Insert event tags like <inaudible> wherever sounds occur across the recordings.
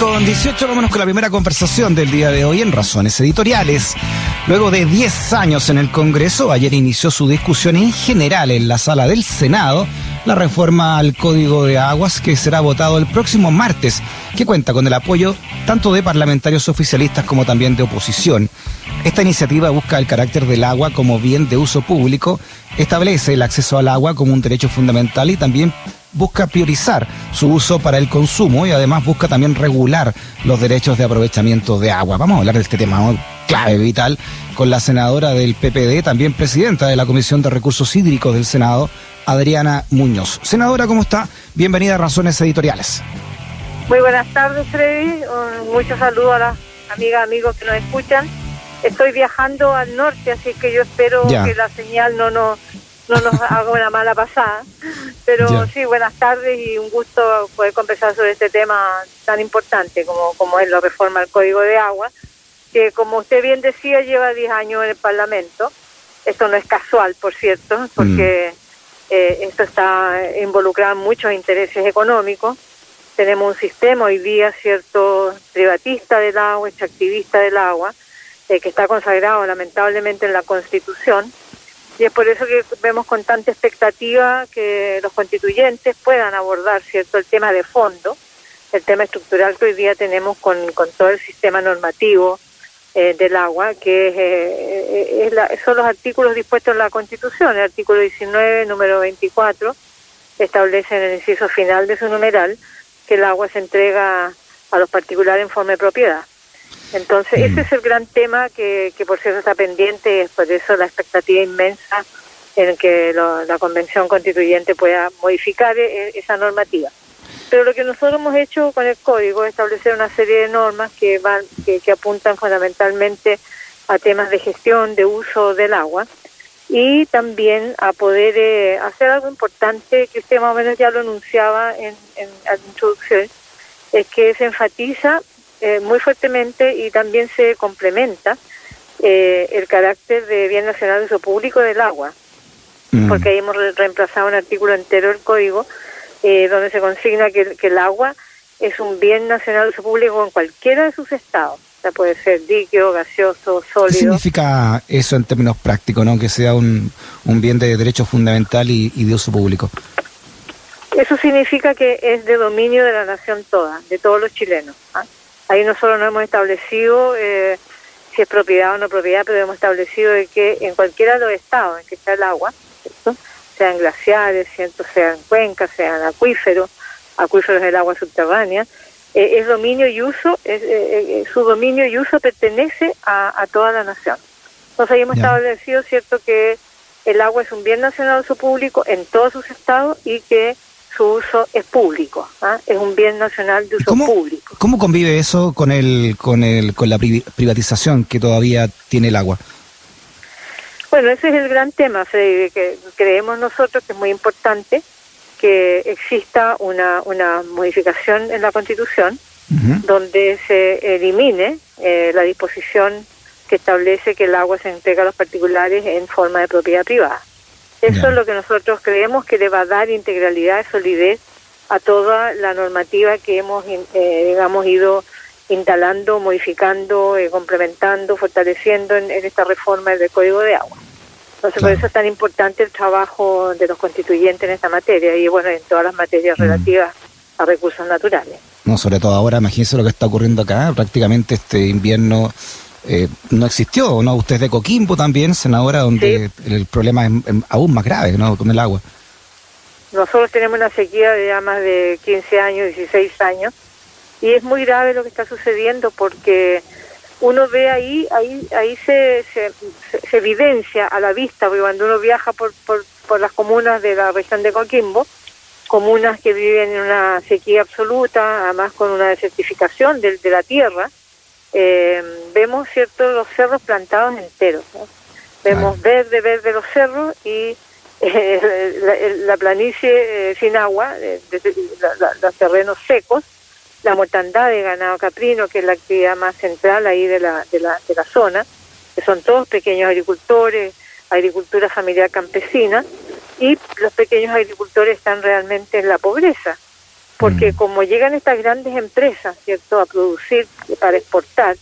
con 18, vámonos con la primera conversación del día de hoy en Razones Editoriales. Luego de 10 años en el Congreso, ayer inició su discusión en general en la sala del Senado la reforma al Código de Aguas que será votado el próximo martes, que cuenta con el apoyo tanto de parlamentarios oficialistas como también de oposición. Esta iniciativa busca el carácter del agua como bien de uso público, establece el acceso al agua como un derecho fundamental y también busca priorizar su uso para el consumo y además busca también regular los derechos de aprovechamiento de agua. Vamos a hablar de este tema clave, vital, con la senadora del PPD, también presidenta de la Comisión de Recursos Hídricos del Senado, Adriana Muñoz. Senadora, ¿cómo está? Bienvenida a Razones Editoriales. Muy buenas tardes, Freddy. Muchos saludos a las amigas, amigos que nos escuchan. Estoy viajando al norte, así que yo espero que la señal no nos no nos haga una mala pasada. Pero sí, buenas tardes y un gusto poder conversar sobre este tema tan importante como, como es la reforma al Código de Agua, que como usted bien decía lleva 10 años en el Parlamento. Esto no es casual, por cierto, porque mm. eh, esto está involucrado en muchos intereses económicos. Tenemos un sistema hoy día, cierto, privatista del agua, extractivista del agua, eh, que está consagrado lamentablemente en la Constitución y es por eso que vemos con tanta expectativa que los constituyentes puedan abordar cierto el tema de fondo, el tema estructural que hoy día tenemos con, todo el sistema normativo eh, del agua, que eh, es, son los artículos dispuestos en la Constitución. El artículo 19, número 24, establece en el inciso final de su numeral que el agua se entrega a los particulares en forma de propiedad. Entonces, ese mm. es el gran tema que, que por cierto está pendiente, es por eso la expectativa inmensa en que la Convención Constituyente pueda modificar e, e, esa normativa. Pero lo que nosotros hemos hecho con el código es establecer una serie de normas que van que, apuntan fundamentalmente a temas de gestión, de uso del agua y también a poder eh, hacer algo importante que usted más o menos ya lo anunciaba en, en la introducción, es que se enfatiza eh, muy fuertemente y también se complementa eh, el carácter de bien nacional de uso público del agua, mm. porque ahí hemos reemplazado un artículo entero del código eh, donde se consigna que, el agua es un bien nacional de uso público en cualquiera de sus estados. O sea, puede ser líquido, gaseoso, sólido. ¿Qué significa eso en términos prácticos, no? que sea un, un bien de derecho fundamental y, de uso público? Eso significa que es de dominio de la nación toda, de todos los chilenos. ¿ah? Ahí nosotros no hemos establecido eh, si es propiedad o no propiedad, pero hemos establecido de que en cualquiera de los estados en que está el agua, sean glaciares, sean cuencas, sean acuíferos, acuíferos del agua subterránea, eh, es dominio y uso, eh, su dominio y uso pertenece a, toda la nación. Entonces ahí hemos establecido, cierto, que el agua es un bien nacional de uso público en todos sus estados y que su uso es público, ¿ah? es un bien nacional de uso público. ¿Cómo convive eso con el con el con la privatización que todavía tiene el agua? Bueno, ese es el gran tema, Freddy, que creemos nosotros que es muy importante que exista una, una modificación en la Constitución donde se elimine eh, la disposición que establece que el agua se entrega a los particulares en forma de propiedad privada. Eso es lo que nosotros creemos que le va a dar integralidad, solidez a toda la normativa que hemos, eh, digamos, ido instalando, modificando, eh, complementando, fortaleciendo en, esta reforma del Código de Agua. Entonces, por eso es tan importante el trabajo de los constituyentes en esta materia y, bueno, en todas las materias mm. relativas a recursos naturales. No, sobre todo ahora, imagínense lo que está ocurriendo acá, prácticamente este invierno eh, no existió, ¿no? Usted es de Coquimbo también, senadora, donde el problema es, aún más grave, ¿no? Con el agua. Nosotros tenemos una sequía de ya más de 15 años, 16 años, y es muy grave lo que está sucediendo porque uno ve ahí, ahí, ahí se, se, se evidencia a la vista, porque cuando uno viaja por, por, por las comunas de la región de Coquimbo, comunas que viven en una sequía absoluta, además con una desertificación de, de la tierra, eh, vemos cierto los cerros plantados enteros. Vemos verde, verde los cerros y <laughs> eh, la, planicie eh, sin agua, los terrenos secos, la mortandad de ganado caprino, que es la actividad más central ahí de la, de la, de la zona, que son todos pequeños agricultores, agricultura familiar campesina, y los pequeños agricultores están realmente en la pobreza. Porque mm. como llegan estas grandes empresas, ¿cierto?, a producir para exportar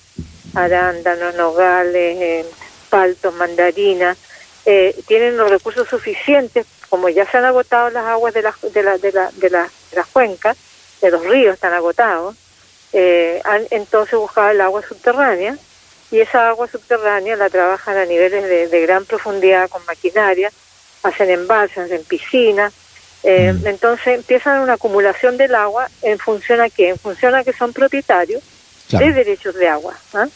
arándanos, nogales, eh, paltos, mandarinas, eh, tienen los recursos suficientes, como ya se han agotado las aguas de las de la, de la, de la, de las cuencas, de los ríos están agotados, eh, han entonces buscado el agua subterránea y esa agua subterránea la trabajan a niveles de, de gran profundidad con maquinaria, hacen embalses, hacen piscinas, eh, mm. Entonces empiezan una acumulación del agua en función a qué? En función a que son propietarios de derechos de agua. ¿ah?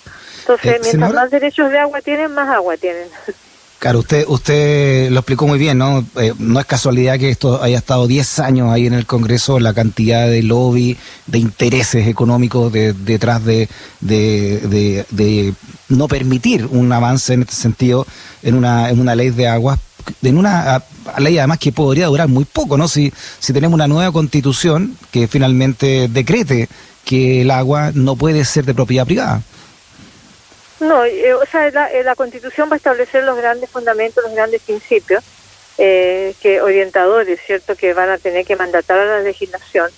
Entonces, eh, mientras más derechos de agua tienen, más agua tienen. <laughs> Claro, usted usted lo explicó muy bien, ¿no? Eh, no es casualidad que esto haya estado 10 años ahí en el Congreso, la cantidad de lobby, de intereses económicos detrás de, de, de, no permitir un avance en este sentido en una, en una ley de aguas, en una ley además que podría durar muy poco, ¿no? Si, si tenemos una nueva constitución que finalmente decrete que el agua no puede ser de propiedad privada. No, eh, o sea, la, eh, la, Constitución va a establecer los grandes fundamentos, los grandes principios eh, que orientadores, ¿cierto?, que van a tener que mandatar a la legislación.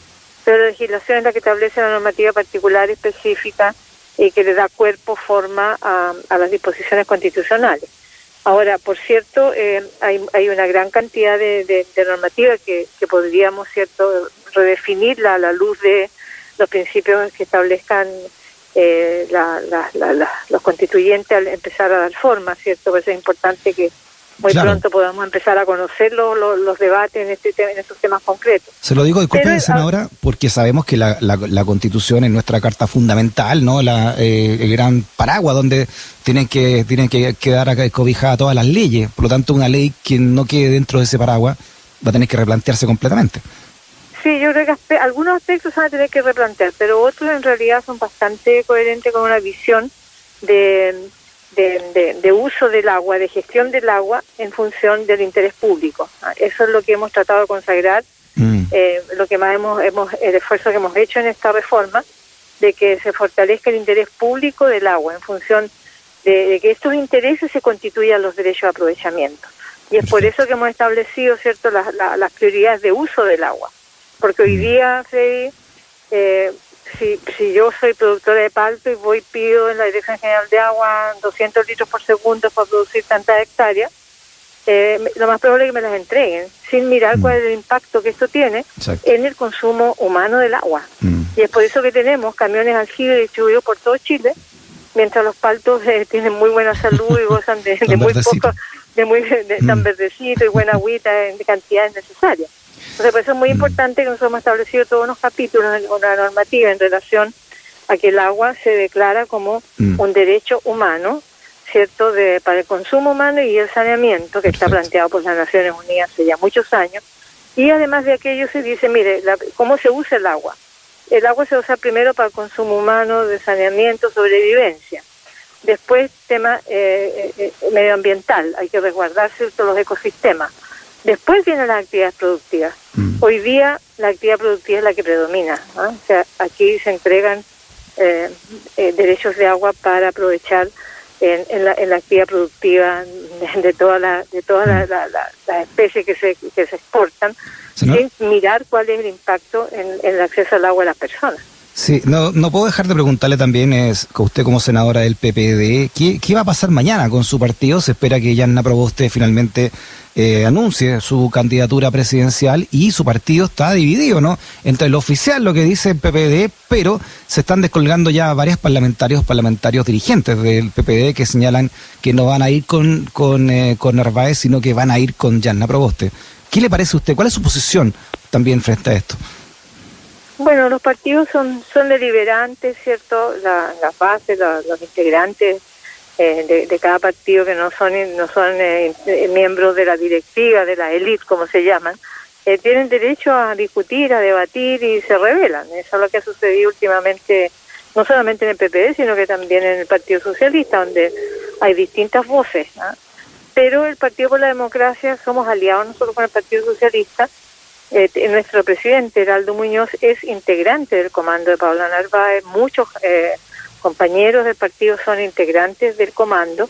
Pero la legislación es la que establece la normativa particular específica y que le da cuerpo, forma a, a las disposiciones constitucionales. Ahora, por cierto, eh, hay, hay una gran cantidad de, de, normativas que, podríamos, ¿cierto?, redefinirla a la luz de los principios que establezcan eh, la, los constituyentes al empezar a dar forma, ¿cierto? Por eso es importante que muy pronto podamos empezar a conocer los, los, debates en, este, en estos temas concretos. Se lo digo, disculpe, senadora, porque sabemos que la, la, Constitución es nuestra carta fundamental, ¿no? La, eh, el gran paraguas donde tienen que, tienen que quedar cobijadas todas las leyes. Por lo tanto, una ley que no quede dentro de ese paraguas va a tener que replantearse completamente. Sí, yo creo que algunos aspectos van a tener que replantear, pero otros en realidad son bastante coherentes con una visión de, de, uso del agua, de gestión del agua en función del interés público. Ah, eso es lo que hemos tratado de consagrar, mm. eh, lo que más hemos, hemos, el esfuerzo que hemos hecho en esta reforma, de que se fortalezca el interés público del agua en función de, que estos intereses se constituyan los derechos de aprovechamiento. Y es por eso que hemos establecido, ¿cierto?, las, las prioridades de uso del agua porque hoy mm. día, Freddy, eh, si, si yo soy productora de palto y voy pido en la Dirección General de Agua 200 litros por segundo para producir tantas hectáreas, eh, lo más probable es que me las entreguen, sin mirar mm. cuál es el impacto que esto tiene en el consumo humano del agua. Mm. Y es por eso que tenemos camiones aljibe distribuidos por todo Chile, mientras los paltos eh, tienen muy buena salud y gozan de, <laughs> muy poco, de muy de, tan verdecito y buena agüita en cantidades necesarias. Entonces, por eso es muy mm. importante que nosotros hemos establecido todos los capítulos de la normativa en relación a que el agua se declara como mm. un derecho humano, ¿cierto?, de, para el consumo humano y el saneamiento que está planteado por las Naciones Unidas hace ya muchos años. Y además de aquello se dice, mire, ¿cómo se usa el agua? El agua se usa primero para el consumo humano, de saneamiento, sobrevivencia. Después, tema eh, eh, eh medioambiental, hay que resguardar ciertos los ecosistemas Después vienen las actividades productivas. Mm. Hoy día la actividad productiva es la que predomina. O sea, aquí se entregan eh, eh, derechos de agua para aprovechar en, la, actividad productiva de, todas la, de todas las especies que se, que se exportan, sin mirar cuál es el impacto en, en el acceso al agua de las personas. Sí, no, no puedo dejar de preguntarle también, es usted como senadora del PPD, ¿qué, ¿qué va a pasar mañana con su partido? Se espera que Yanna Proboste finalmente eh, anuncie su candidatura presidencial y su partido está dividido, ¿no? Entre lo oficial, lo que dice el PPD, pero se están descolgando ya varios parlamentarios, parlamentarios dirigentes del PPD que señalan que no van a ir con, con, eh, con Narváez, sino que van a ir con Yanna Proboste. ¿Qué le parece a usted? ¿Cuál es su posición también frente a esto? Bueno, los partidos son, son deliberantes, ¿cierto? La, la base, los integrantes eh, de, cada partido que no son, no son eh, miembros de la directiva, de la élite, como se llaman, eh, tienen derecho a discutir, a debatir y se rebelan. Eso es lo que ha sucedido últimamente, no solamente en el PPD, sino que también en el Partido Socialista, donde hay distintas voces. Pero el Partido por la Democracia somos aliados nosotros con el Partido Socialista eh, nuestro presidente, Heraldo Muñoz, es integrante del comando de Paula Narváez. Muchos eh, compañeros del partido son integrantes del comando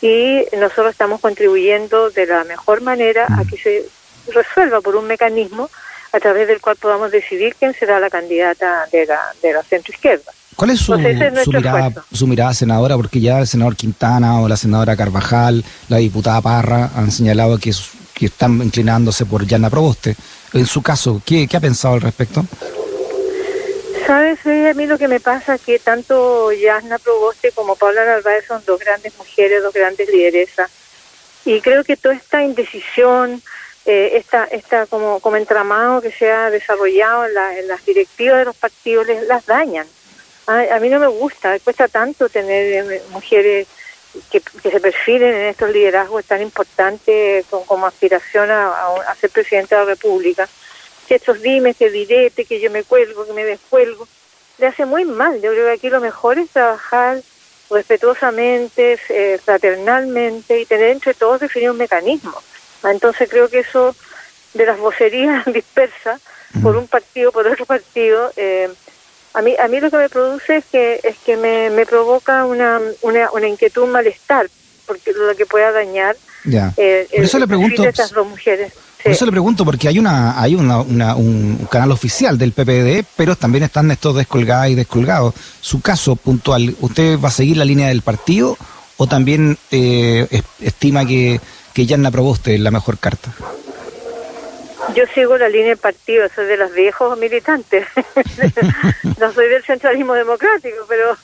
y nosotros estamos contribuyendo de la mejor manera a que se resuelva por un mecanismo a través del cual podamos decidir quién será la candidata de la, de la centro izquierda. ¿Cuál es su, mirada, su mirada, senadora? Porque ya el senador Quintana o la senadora Carvajal, la diputada Parra han señalado que, que están inclinándose por Yana Proboste. En su caso, ¿qué, ha pensado al respecto? Sabes, a mí lo que me pasa es que tanto Yasna Proboste como Paula Narváez son dos grandes mujeres, dos grandes lideresas. Y creo que toda esta indecisión, eh, esta, esta como, como entramado que se ha desarrollado en, las directivas de los partidos les, las dañan. A, mí no me gusta, cuesta tanto tener eh, mujeres que, se perfilen en estos liderazgos tan importantes como, aspiración a, ser presidente de la República. Que estos dimes, que direte, que yo me cuelgo, que me descuelgo, le hace muy mal. Yo creo que aquí lo mejor es trabajar respetuosamente, eh, fraternalmente y tener entre todos definir un mecanismo. Entonces creo que eso de las vocerías <laughs> dispersas por un partido, por otro partido, eh, a mí, a mí lo que me produce es que, es que me, me provoca una, una, una inquietud, un malestar, porque lo que pueda dañar ya. Eh, por eso le pregunto, estas dos mujeres. Por eso le pregunto, porque hay una hay una, un canal oficial del PPD, pero también están estos descolgados y descolgados. Su caso puntual, ¿usted va a seguir la línea del partido o también eh, estima que, que Yanna Proboste es la mejor carta? Yo sigo la línea del partido, soy de los viejos militantes. <laughs> no soy del centralismo democrático, pero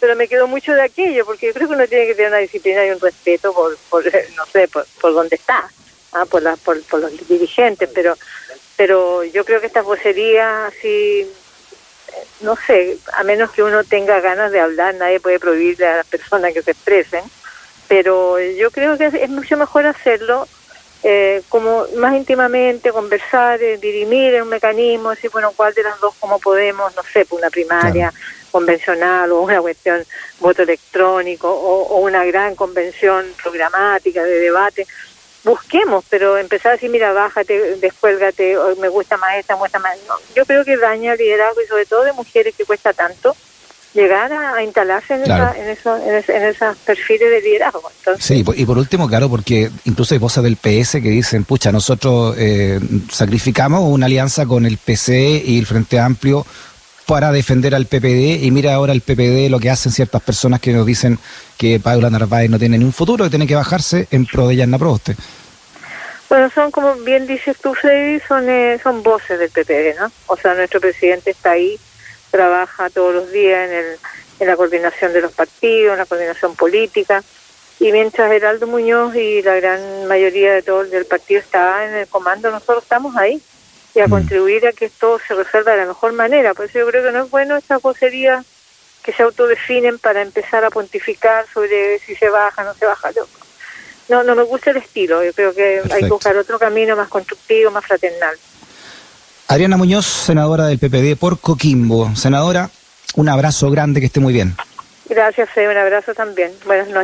pero me quedo mucho de aquello, porque yo creo que uno tiene que tener una disciplina y un respeto por, por no sé, por, por dónde está, ¿ah? por, la, por, por los dirigentes, pero pero yo creo que esta vocería, así, no sé, a menos que uno tenga ganas de hablar, nadie puede prohibirle a las personas que se expresen, pero yo creo que es mucho mejor hacerlo eh, como más íntimamente, conversar, eh, dirimir en un mecanismo, decir, bueno, cuál de las dos, cómo podemos, no sé, por una primaria convencional o una cuestión voto electrónico o, una gran convención programática de debate. Busquemos, pero empezar a decir, mira, bájate, descuélgate, me gusta más esta, me gusta más. No, yo creo que daña el liderazgo y sobre todo de mujeres que cuesta tanto llegar a, instalarse en, en, esos perfiles de liderazgo. sí, y por último, claro, porque incluso hay voces del PS que dicen, pucha, nosotros eh, sacrificamos una alianza con el PC y el Frente Amplio para defender al PPD y mira ahora el PPD lo que hacen ciertas personas que nos dicen que Paula Narváez no tiene ni un futuro, que tiene que bajarse en pro de Yanna Proboste. Bueno, son como bien dices tú, Freddy, son, eh, son voces del PPD, ¿no? O sea, nuestro presidente está ahí trabaja todos los días en, el, en la coordinación de los partidos, en la coordinación política, y mientras Heraldo Muñoz y la gran mayoría de todo el partido está en el comando, nosotros estamos ahí y a mm. contribuir a que esto se resuelva de la mejor manera. Por eso yo creo que no es bueno estas vocerías que se autodefinen para empezar a pontificar sobre si se baja, no se baja. no, no me gusta el estilo. Yo creo que hay que buscar otro camino más constructivo, más fraternal. Adriana Muñoz, senadora del PPD por Coquimbo. Senadora, un abrazo grande, que esté muy bien. Gracias, Fede, un abrazo también. Buenas noches.